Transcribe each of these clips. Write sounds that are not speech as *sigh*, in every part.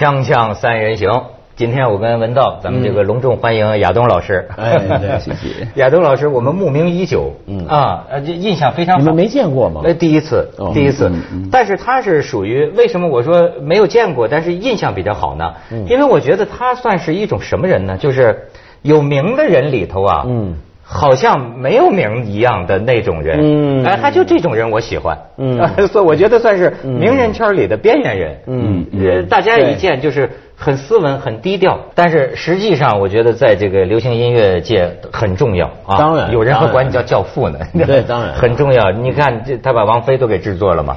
锵锵三人行，今天我跟文道，咱们这个隆重欢迎亚东老师。哎，对，谢谢。*laughs* 亚东老师，我们慕名已久，嗯啊，印象非常好。你们没见过吗？那第一次，第一次。但是他是属于为什么我说没有见过，但是印象比较好呢？因为我觉得他算是一种什么人呢？就是有名的人里头啊，嗯。好像没有名一样的那种人，嗯，哎，他就这种人我喜欢，嗯，*laughs* 所以我觉得算是名人圈里的边缘人，嗯，呃，大家一见就是很斯文、很低调，但是实际上我觉得在这个流行音乐界很重要啊。当然，有人还管你叫教父呢。对，当然。*laughs* 很重要。你看，这他把王菲都给制作了嘛？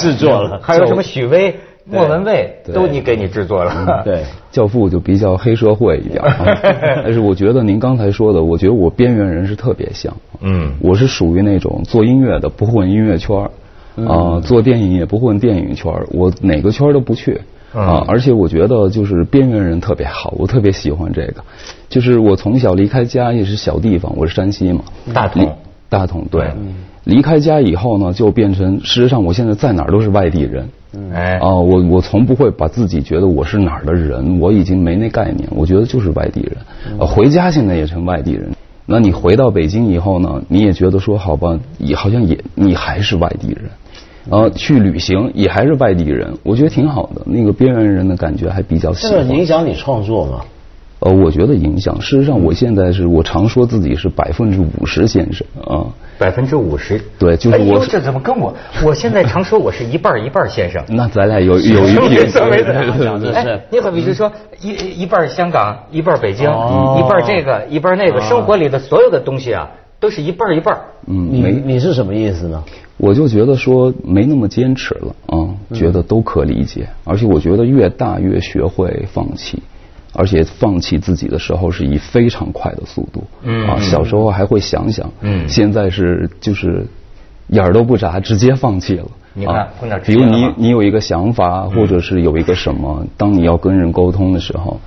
制作了，*laughs* 还有什么许巍？莫文蔚都你给你制作了，对，教父就比较黑社会一点，*laughs* 但是我觉得您刚才说的，我觉得我边缘人是特别像，嗯，我是属于那种做音乐的不混音乐圈儿啊，做电影也不混电影圈我哪个圈都不去。啊，而且我觉得就是边缘人特别好，我特别喜欢这个，就是我从小离开家也是小地方，我是山西嘛，大同，大同对，离开家以后呢，就变成事实上我现在在哪儿都是外地人。哎，啊，我我从不会把自己觉得我是哪儿的人，我已经没那概念，我觉得就是外地人。回家现在也成外地人，那你回到北京以后呢，你也觉得说好吧，也好像也你还是外地人，然后，去旅行也还是外地人，我觉得挺好的，那个边缘人的感觉还比较喜欢。这影响你创作吗？呃，我觉得影响。事实上，我现在是我常说自己是百分之五十先生啊，百分之五十。对，就是我。这怎么跟我？我现在常说我是一半一半先生。*laughs* 那咱俩有有一点。哎，你好比如说一一半香港，一半北京，一半这个，一半那个，生活里的所有的东西啊，都是一半一半。嗯，你你是什么意思呢？我就觉得说没那么坚持了啊，觉得都可理解，而且我觉得越大越学会放弃。而且放弃自己的时候是以非常快的速度，嗯啊，小时候还会想想，嗯现在是就是眼儿都不眨，直接放弃了。你看，比如你你有一个想法，或者是有一个什么，当你要跟人沟通的时候，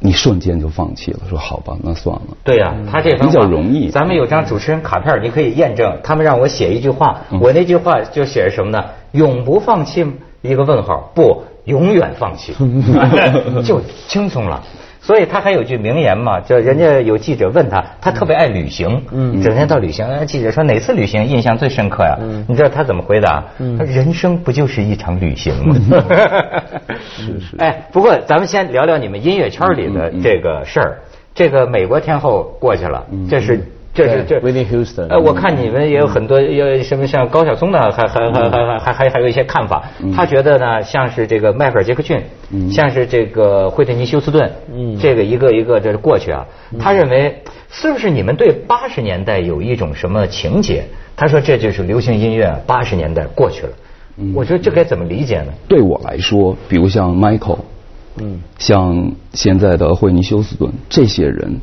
你瞬间就放弃了，说好吧，那算了。对呀，他这比较容易。咱们有张主持人卡片，你可以验证。他们让我写一句话，我那句话就写什么呢？永不放弃。一个问号，不，永远放弃，*laughs* 就轻松了。所以他还有句名言嘛，叫人家有记者问他，他特别爱旅行，嗯整天到旅行。记者说哪次旅行印象最深刻呀？你知道他怎么回答？他人生不就是一场旅行吗？*laughs* 是是。哎，不过咱们先聊聊你们音乐圈里的这个事儿。这个美国天后过去了，这是。这是这，呃，我看你们也有很多要什么像高晓松呢，还还还还还还还有一些看法。他觉得呢，像是这个迈克尔杰克逊，像是这个惠特尼休斯顿，这个一个一个这是过去啊。他认为是不是你们对八十年代有一种什么情节？他说这就是流行音乐八十年代过去了。我觉得这该怎么理解呢？对我来说，比如像 Michael，嗯，像现在的惠尼休斯顿这些人。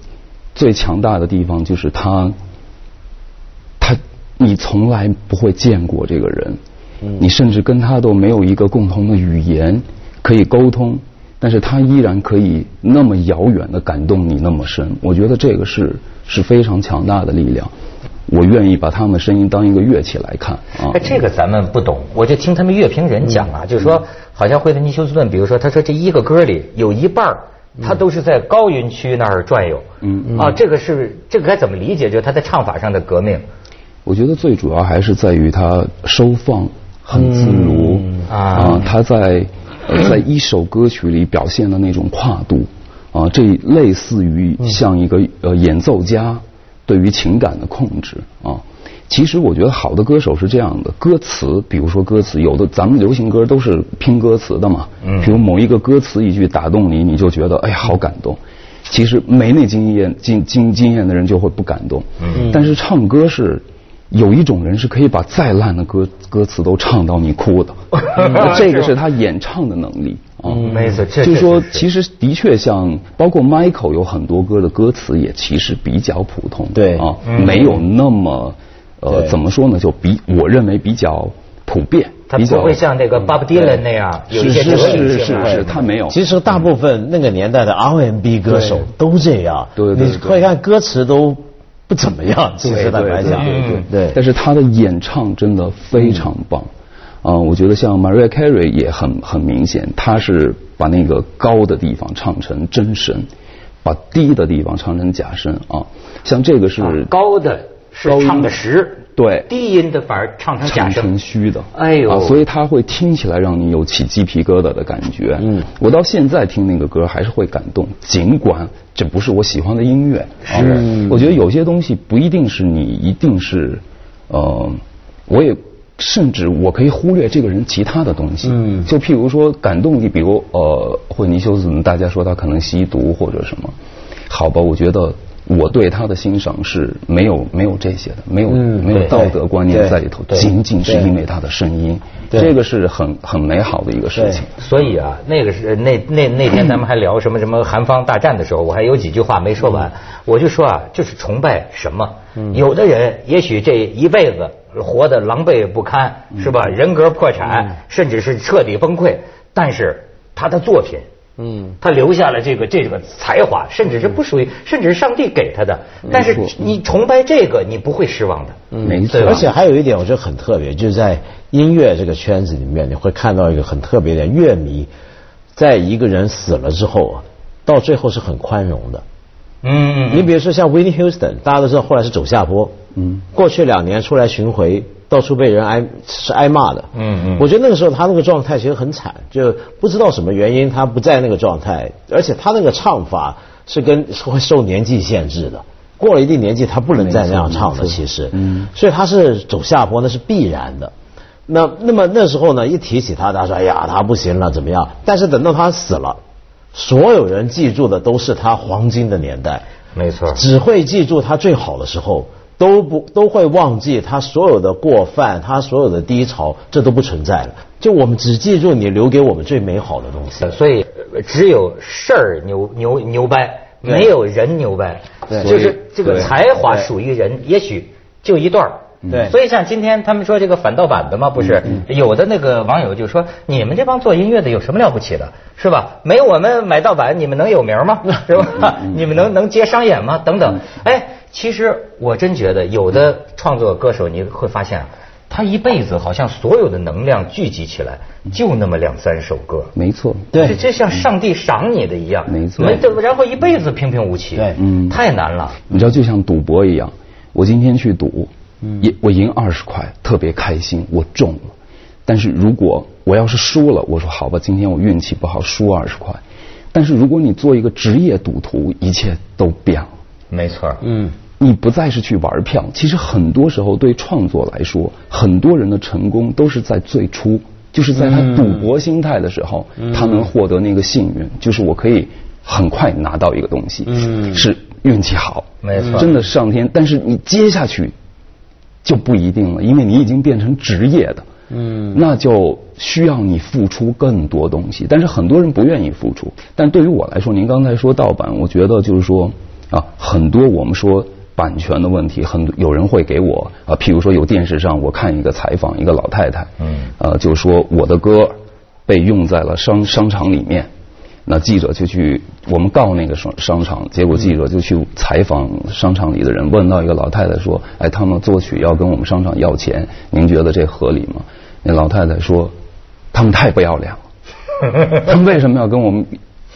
最强大的地方就是他，他你从来不会见过这个人，你甚至跟他都没有一个共同的语言可以沟通，但是他依然可以那么遥远的感动你那么深。我觉得这个是是非常强大的力量。我愿意把他们的声音当一个乐器来看啊。这个咱们不懂，我就听他们乐评人讲啊，就是说，好像惠特尼休斯顿，比如说，他说这一个歌里有一半他都是在高云区那儿转悠，嗯啊，这个是这个该怎么理解？就是他在唱法上的革命。我觉得最主要还是在于他收放很自如啊，他在在一首歌曲里表现的那种跨度啊，这类似于像一个呃演奏家对于情感的控制啊。其实我觉得好的歌手是这样的，歌词，比如说歌词，有的咱们流行歌都是拼歌词的嘛。嗯。比如某一个歌词一句打动你，你就觉得哎呀好感动。其实没那经验经经经验的人就会不感动。嗯。但是唱歌是有一种人是可以把再烂的歌歌词都唱到你哭的。这个是他演唱的能力啊。没错，就是说其实的确像包括 Michael 有很多歌的歌词也其实比较普通。对。啊，没有那么。呃，怎么说呢？就比我认为比较普遍，他不会像那个 Bob Dylan 那样有一些是是是是，他没有。其实大部分那个年代的 R&B 歌手都这样，对对。你可以看歌词都不怎么样，其实坦白讲，对对。但是他的演唱真的非常棒，嗯，我觉得像 Maria Carey 也很很明显，他是把那个高的地方唱成真声，把低的地方唱成假声啊。像这个是高的是唱的实。对，低音的反而唱成假声，虚的，哎呦，所以它会听起来让你有起鸡皮疙瘩的感觉。嗯，我到现在听那个歌还是会感动，尽管这不是我喜欢的音乐。是，我觉得有些东西不一定是你一定是，呃，我也甚至我可以忽略这个人其他的东西。嗯，就譬如说感动你，比如呃，惠尼休斯顿，大家说他可能吸毒或者什么，好吧，我觉得。我对他的欣赏是没有没有这些的，没有没有道德观念在里头，仅仅是因为他的声音，这个是很很美好的一个事情。所以啊，那个是那那那天咱们还聊什么什么韩方大战的时候，我还有几句话没说完，我就说啊，就是崇拜什么？有的人也许这一辈子活得狼狈不堪，是吧？人格破产，甚至是彻底崩溃，但是他的作品。嗯，他留下了这个这个才华，甚至是不属于，甚至是上帝给他的。但是你崇拜这个，你不会失望的。嗯，没错。而且还有一点，我觉得很特别，就是在音乐这个圈子里面，你会看到一个很特别的乐迷，在一个人死了之后啊，到最后是很宽容的。嗯，你比如说像 Winnie Houston，大家都知道后来是走下坡。嗯，过去两年出来巡回。到处被人挨是挨骂的，嗯嗯，我觉得那个时候他那个状态其实很惨，就不知道什么原因他不在那个状态，而且他那个唱法是跟会受年纪限制的，过了一定年纪他不能再那样唱了，其实，嗯，所以他是走下坡那是必然的。那那么那时候呢，一提起他，他说哎呀他不行了怎么样？但是等到他死了，所有人记住的都是他黄金的年代，没错，只会记住他最好的时候。都不都会忘记他所有的过犯，他所有的低潮，这都不存在了。就我们只记住你留给我们最美好的东西。所以只有事儿牛牛牛掰，没有人牛掰。对，就是这个才华属于人，也许就一段儿。对，所以像今天他们说这个反盗版的嘛，不是有的那个网友就说，你们这帮做音乐的有什么了不起的，是吧？没我们买盗版，你们能有名吗？*laughs* 是吧？你们能能接商演吗？等等，哎。其实我真觉得，有的创作歌手你会发现，他一辈子好像所有的能量聚集起来，就那么两三首歌。没错，对，这像上帝赏你的一样。没错，没然后一辈子平平无奇。对，嗯，太难了。你知道，就像赌博一样，我今天去赌，赢我赢二十块，特别开心，我中了。但是如果我要是输了，我说好吧，今天我运气不好，输二十块。但是如果你做一个职业赌徒，一切都变了。没错，嗯。你不再是去玩票，其实很多时候对创作来说，很多人的成功都是在最初，就是在他赌博心态的时候，他能获得那个幸运，就是我可以很快拿到一个东西，是运气好，没错，真的上天。但是你接下去就不一定了，因为你已经变成职业的，嗯，那就需要你付出更多东西。但是很多人不愿意付出。但对于我来说，您刚才说盗版，我觉得就是说啊，很多我们说。版权的问题，很多有人会给我啊，譬如说有电视上我看一个采访，一个老太太，嗯，呃，就说我的歌被用在了商商场里面，那记者就去我们告那个商商场，结果记者就去采访商场里的人，问到一个老太太说，哎，他们作曲要跟我们商场要钱，您觉得这合理吗？那老太太说，他们太不要脸了，*laughs* 他们为什么要跟我们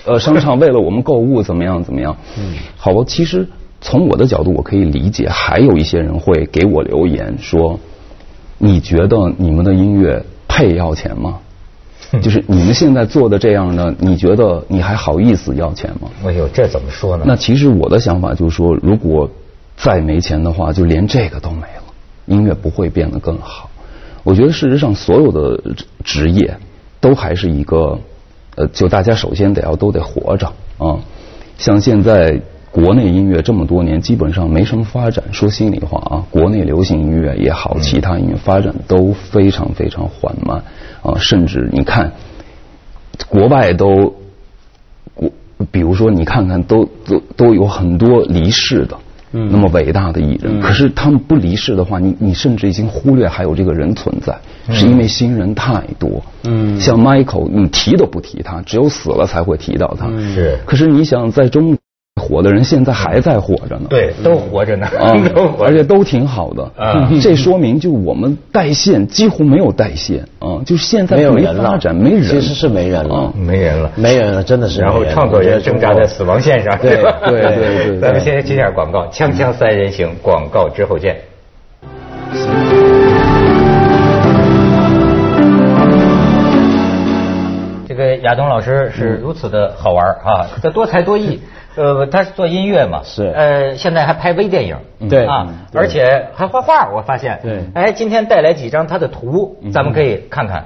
呃商场为了我们购物怎么样怎么样？嗯，好吧，其实。从我的角度，我可以理解，还有一些人会给我留言说：“你觉得你们的音乐配要钱吗？*laughs* 就是你们现在做的这样的，你觉得你还好意思要钱吗？”哎呦，这怎么说呢？那其实我的想法就是说，如果再没钱的话，就连这个都没了，音乐不会变得更好。我觉得事实上，所有的职业都还是一个呃，就大家首先得要都得活着啊，像现在。国内音乐这么多年基本上没什么发展，说心里话啊，国内流行音乐也好，其他音乐发展都非常非常缓慢啊，甚至你看，国外都国，比如说你看看都都都有很多离世的，那么伟大的艺人，可是他们不离世的话，你你甚至已经忽略还有这个人存在，是因为新人太多，嗯，像 Michael，你提都不提他，只有死了才会提到他，是，可是你想在中。火的人现在还在火着呢。对，都活着呢，*laughs* 而且都挺好的。*laughs* 这说明就我们代线几乎没有代线啊，就是现在没有发展，没人，其实是没人了，没人了，没人了，真的是。然后创作人挣扎在死亡线上，对对对 *laughs* 对。咱们先接下广告，锵锵三人行，广告之后见。这个亚东老师是如此的好玩啊，他多才多艺，呃，他是做音乐嘛，是，呃，现在还拍微电影，对啊，而且还画画，我发现，对，哎，今天带来几张他的图，咱们可以看看。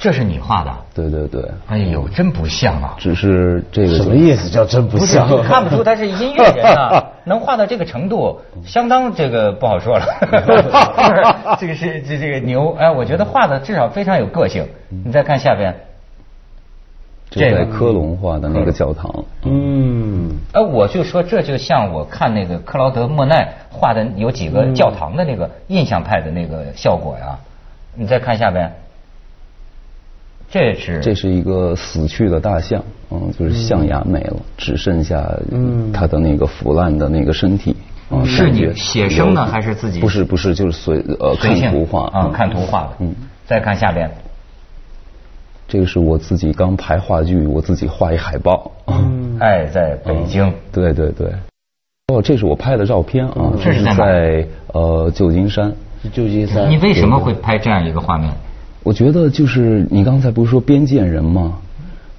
这是你画的？对对对。哎呦，真不像啊！只是这个什么意思？叫真不像？看不出他是音乐人啊，*laughs* 能画到这个程度，相当这个不好说了。*laughs* 这个是这这个牛哎，我觉得画的至少非常有个性。你再看下边，这在科隆画的那个教堂。嗯。哎，我就说这就像我看那个克劳德莫奈画的有几个教堂的那个印象派的那个效果呀。你再看下边。这是这是一个死去的大象，嗯，就是象牙没了，只剩下它的那个腐烂的那个身体。是你写生呢，还是自己？不是不是，就是随呃看图画啊，看图画的。嗯，再看下边，这个是我自己刚排话剧，我自己画一海报。嗯，爱在北京。对对对。哦，这是我拍的照片啊，这是在呃旧金山。旧金山。你为什么会拍这样一个画面？我觉得就是你刚才不是说边见人吗？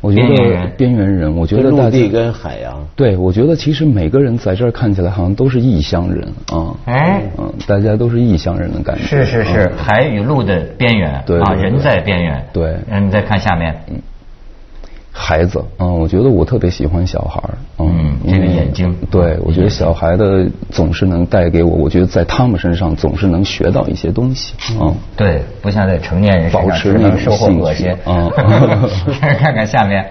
我觉得边缘人，我觉得陆地跟海洋。对，我觉得其实每个人在这儿看起来好像都是异乡人啊。哎，嗯，大家都是异乡人的感觉。是是是，海与陆的边缘，对啊，人在边缘。对，嗯，你再看下面。嗯。孩子，嗯，我觉得我特别喜欢小孩嗯，这个眼睛，对，我觉得小孩的总是能带给我，我觉得在他们身上总是能学到一些东西，嗯，对，不像在成年人保持那个收获恶心，嗯，*laughs* 看看下面，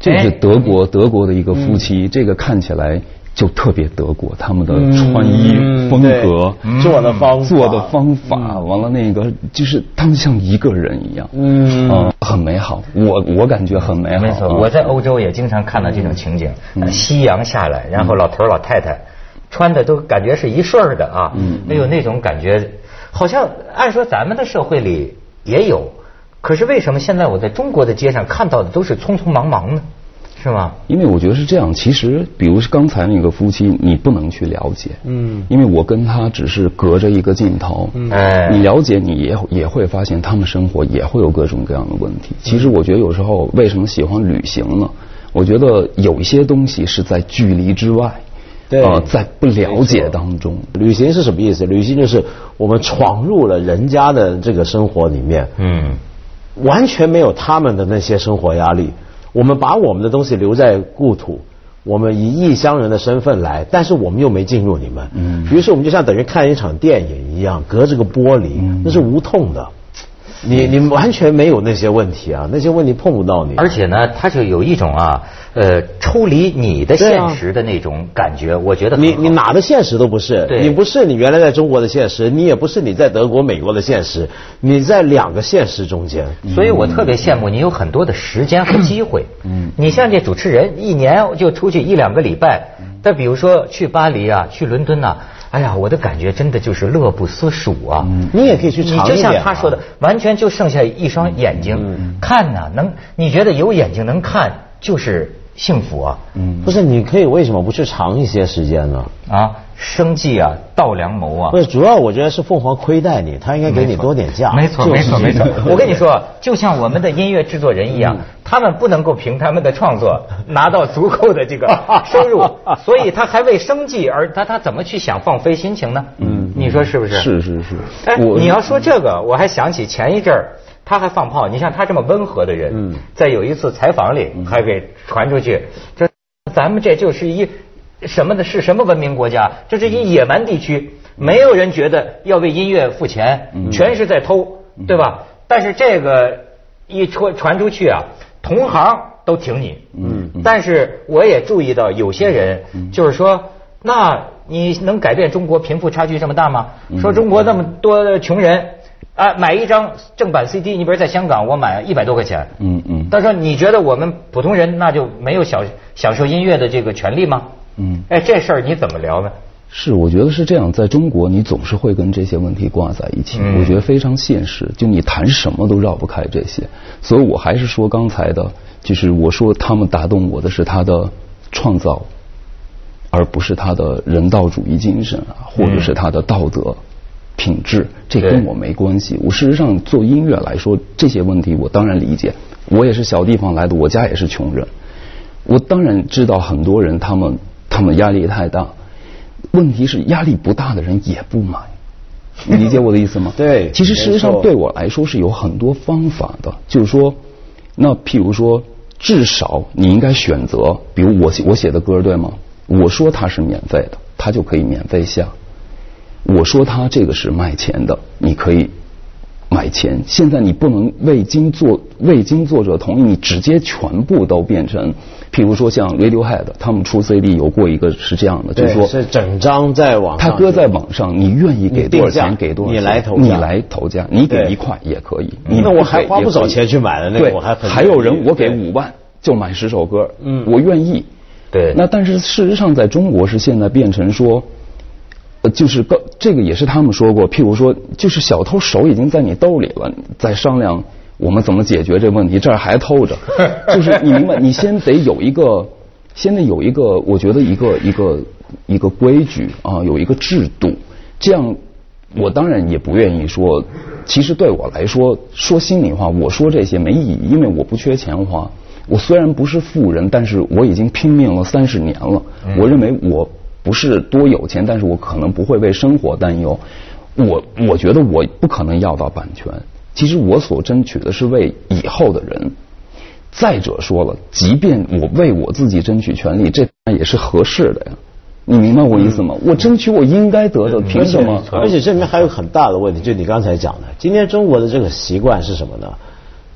这是德国德国的一个夫妻，这个看起来。就特别德国，他们的穿衣风格、做的方做的方法，完了那个就是他们像一个人一样，嗯，很美好。我我感觉很美好。没错，我在欧洲也经常看到这种情景：夕阳下来，然后老头老太太穿的都感觉是一顺儿的啊，没有那种感觉，好像按说咱们的社会里也有，可是为什么现在我在中国的街上看到的都是匆匆忙忙呢？是吗？因为我觉得是这样。其实，比如刚才那个夫妻，你不能去了解。嗯。因为我跟他只是隔着一个镜头。嗯。哎。你了解，你也也会发现他们生活也会有各种各样的问题。其实，我觉得有时候为什么喜欢旅行呢？我觉得有一些东西是在距离之外。对。呃，在不了解当中，旅行是什么意思？旅行就是我们闯入了人家的这个生活里面。嗯。完全没有他们的那些生活压力。我们把我们的东西留在故土，我们以异乡人的身份来，但是我们又没进入你们。嗯。于是我们就像等于看一场电影一样，隔着个玻璃，那是无痛的。你你完全没有那些问题啊，那些问题碰不到你。而且呢，他就有一种啊，呃，抽离你的现实的那种感觉，我觉得你你哪的现实都不是，你不是你原来在中国的现实，你也不是你在德国、美国的现实，你在两个现实中间。所以我特别羡慕你有很多的时间和机会。嗯。你像这主持人，一年就出去一两个礼拜，但比如说去巴黎啊，去伦敦呐。哎呀，我的感觉真的就是乐不思蜀啊！你也可以去尝一你就像他说的，完全就剩下一双眼睛看呐，能你觉得有眼睛能看就是幸福啊！嗯，不是，你可以为什么不去长一些时间呢？啊？生计啊，稻粱谋啊！不是，主要我觉得是凤凰亏待你，他应该给你多点价。没错，没错，没错。*laughs* 我跟你说，就像我们的音乐制作人一样，他们不能够凭他们的创作拿到足够的这个 *laughs* 收入，所以他还为生计而他他怎么去想放飞心情呢？嗯，你说是不是？是是是。哎，你要说这个，我还想起前一阵儿他还放炮。你像他这么温和的人，在有一次采访里还给传出去，这咱们这就是一。什么的是什么文明国家？这是一野蛮地区，没有人觉得要为音乐付钱，全是在偷，对吧？但是这个一传传出去啊，同行都挺你。嗯。但是我也注意到有些人就是说，那你能改变中国贫富差距这么大吗？说中国那么多穷人，啊，买一张正版 CD，你比如在香港，我买一百多块钱。嗯嗯。他说：“你觉得我们普通人那就没有享享受音乐的这个权利吗？”嗯。哎，这事儿你怎么聊呢？是，我觉得是这样。在中国，你总是会跟这些问题挂在一起。我觉得非常现实，就你谈什么都绕不开这些。所以我还是说刚才的，就是我说他们打动我的是他的创造，而不是他的人道主义精神啊，或者是他的道德。品质，这跟我没关系。我事实上做音乐来说，这些问题我当然理解。我也是小地方来的，我家也是穷人。我当然知道很多人他们他们压力太大。问题是压力不大的人也不买，你理解我的意思吗？*laughs* 对。其实事实上对我来说是有很多方法的，就是说，那譬如说，至少你应该选择，比如我我写的歌对吗？我说它是免费的，它就可以免费下。我说他这个是卖钱的，你可以买钱。现在你不能未经作未经作者同意，你直接全部都变成，譬如说像 Radiohead，他们出 CD 有过一个是这样的，就是说是整张在网上，他搁在网上，你愿意给多少钱给多少，你来投你来投价，你给一块也可以。那我还花不少钱去买的那个，我还还有人我给五万就买十首歌，嗯，我愿意。对。那但是事实上，在中国是现在变成说。呃，就是个这个也是他们说过，譬如说，就是小偷手已经在你兜里了，在商量我们怎么解决这问题，这儿还偷着，*laughs* 就是你明白，你先得有一个，先得有一个，我觉得一个一个一个规矩啊，有一个制度，这样我当然也不愿意说，其实对我来说，说心里话，我说这些没意义，因为我不缺钱花，我虽然不是富人，但是我已经拼命了三十年了，我认为我。不是多有钱，但是我可能不会为生活担忧。我我觉得我不可能要到版权。其实我所争取的是为以后的人。再者说了，即便我为我自己争取权利，这也是合适的呀。你明白我意思吗？我争取我应该得的，凭什么？而且这里面还有很大的问题，就你刚才讲的，今天中国的这个习惯是什么呢？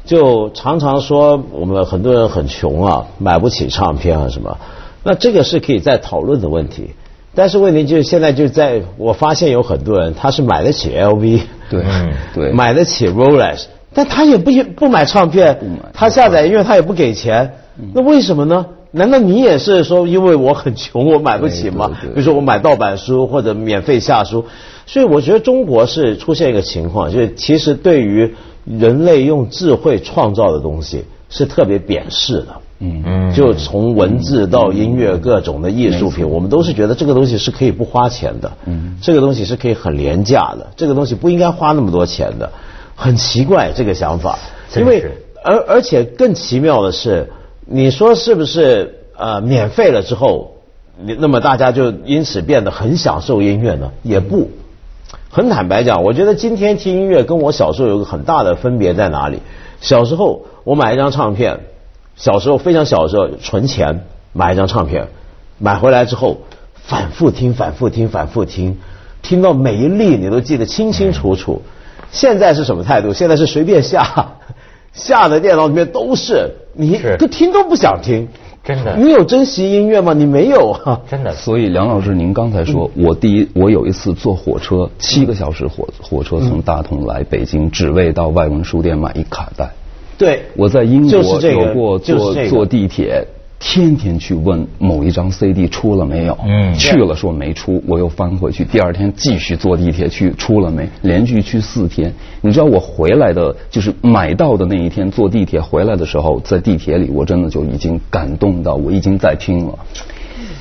就常常说我们很多人很穷啊，买不起唱片啊什么。那这个是可以再讨论的问题，但是问题就是现在就在我发现有很多人他是买得起 LV，对，*laughs* 对，买得起 Rolex，但他也不不买唱片，他下载音乐他也不给钱，那为什么呢？难道你也是说因为我很穷我买不起吗？比如说我买盗版书或者免费下书，所以我觉得中国是出现一个情况，就是其实对于人类用智慧创造的东西是特别贬视的。嗯嗯，就从文字到音乐各种的艺术品，我们都是觉得这个东西是可以不花钱的。嗯，这个东西是可以很廉价的，这个东西不应该花那么多钱的，很奇怪这个想法。因为而而且更奇妙的是，你说是不是呃免费了之后，那么大家就因此变得很享受音乐呢？也不，很坦白讲，我觉得今天听音乐跟我小时候有个很大的分别在哪里？小时候我买一张唱片。小时候非常小的时候，存钱买一张唱片，买回来之后反复听、反复听、反复听，听到每一粒你都记得清清楚楚。现在是什么态度？现在是随便下，*laughs* 下的电脑里面都是，你都听都不想听。真的？你有珍惜音乐吗？你没有啊。真的。*laughs* 所以梁老师，您刚才说我第一，我有一次坐火车七个小时火火车从大同来北京，只为到外文书店买一卡带。对，我在英国有过坐坐地铁，天天去问某一张 CD 出了没有，嗯，去了说没出，我又翻回去，第二天继续坐地铁去出了没，连续去四天。你知道我回来的，就是买到的那一天坐地铁回来的时候，在地铁里我真的就已经感动到我已经在听了。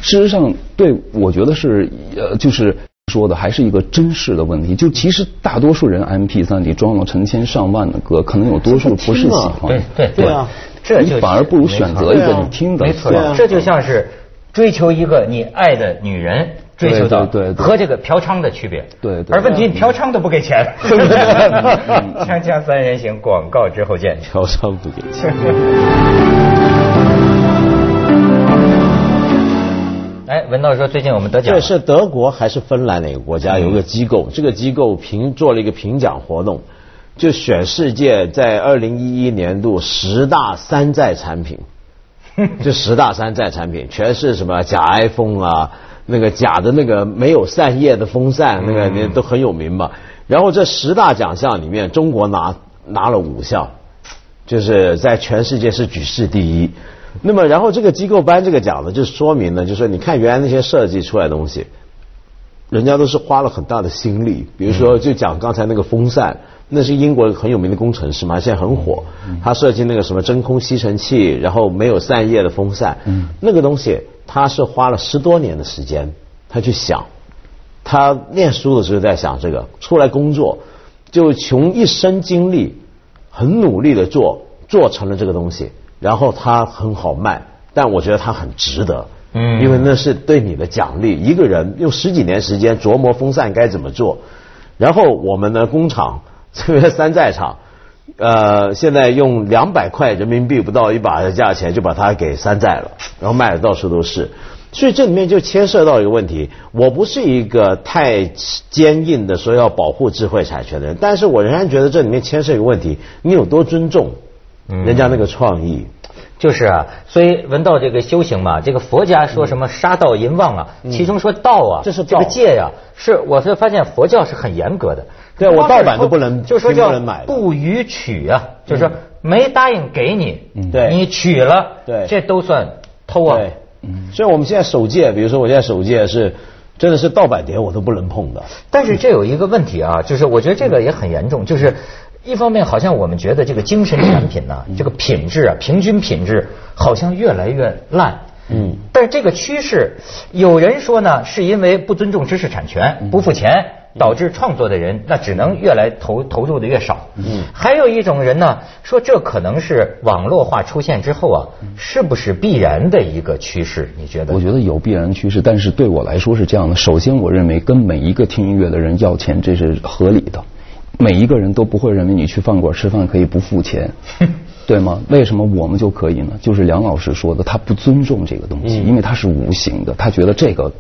事实上，对我觉得是呃，就是。说的还是一个真实的问题，就其实大多数人 M P 三里装了成千上万的歌，可能有多数不是喜欢，对对对。啊，这就反而不如选择一个你听的，没错，这就像是追求一个你爱的女人，追求到和这个嫖娼的区别，对对，而问题嫖娼都不给钱，*laughs* 锵锵三人行广告之后见，嫖娼不给钱。*laughs* 哎，文道说最近我们得奖，这是德国还是芬兰哪个国家有个机构？这个机构评做了一个评奖活动，就选世界在二零一一年度十大山寨产品。*laughs* 就十大山寨产品全是什么假 iPhone 啊，那个假的那个没有扇叶的风扇，那个那都很有名嘛。然后这十大奖项里面，中国拿拿了五项，就是在全世界是举世第一。那么，然后这个机构颁这个奖呢，就说明呢，就说你看原来那些设计出来的东西，人家都是花了很大的心力。比如说，就讲刚才那个风扇，那是英国很有名的工程师嘛，现在很火。他设计那个什么真空吸尘器，然后没有散叶的风扇，那个东西他是花了十多年的时间，他去想。他念书的时候在想这个，出来工作就穷一生精力，很努力的做，做成了这个东西。然后它很好卖，但我觉得它很值得，嗯，因为那是对你的奖励。一个人用十几年时间琢磨风扇该怎么做，然后我们的工厂这个山寨厂，呃，现在用两百块人民币不到一把的价钱就把它给山寨了，然后卖的到处都是。所以这里面就牵涉到一个问题，我不是一个太坚硬的说要保护智慧产权的人，但是我仍然觉得这里面牵涉一个问题，你有多尊重人家那个创意。就是啊，所以文道这个修行嘛，这个佛家说什么杀盗淫妄啊，其中说盗啊，这是这个戒呀，是我是发现佛教是很严格的。对我盗版都不能，就说叫不予取啊，就是说没答应给你，对，你取了，对，这都算偷啊。对，所以我们现在守戒，比如说我现在守戒是真的是盗版碟我都不能碰的。但是这有一个问题啊，就是我觉得这个也很严重，就是。一方面，好像我们觉得这个精神产品呢，这个品质啊，平均品质好像越来越烂。嗯。但是这个趋势，有人说呢，是因为不尊重知识产权，不付钱，导致创作的人那只能越来投投入的越少。嗯。还有一种人呢，说这可能是网络化出现之后啊，是不是必然的一个趋势？你觉得？我觉得有必然趋势，但是对我来说是这样的。首先，我认为跟每一个听音乐的人要钱，这是合理的。每一个人都不会认为你去饭馆吃饭可以不付钱，*laughs* 对吗？为什么我们就可以呢？就是梁老师说的，他不尊重这个东西，因为它是无形的，他觉得这个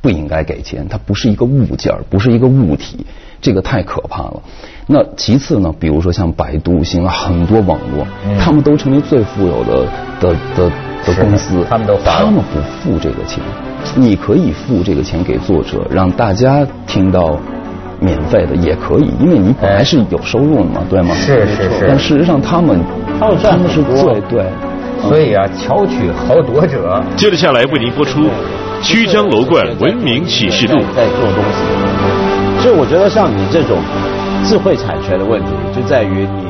不应该给钱，它不是一个物件不是一个物体，这个太可怕了。那其次呢？比如说像百度、新浪很多网络，他们都成为最富有的的的的公司，他们都他们不付这个钱，你可以付这个钱给作者，让大家听到。免费的也可以，因为你本来是有收入的嘛，对吗？是是是。但事实上，他们他们赚的是最对，所以啊，巧取豪夺者。接着下来为您播出《曲江楼观文明启示录》。在做东西，所以我觉得像你这种智慧产权的问题，就在于你。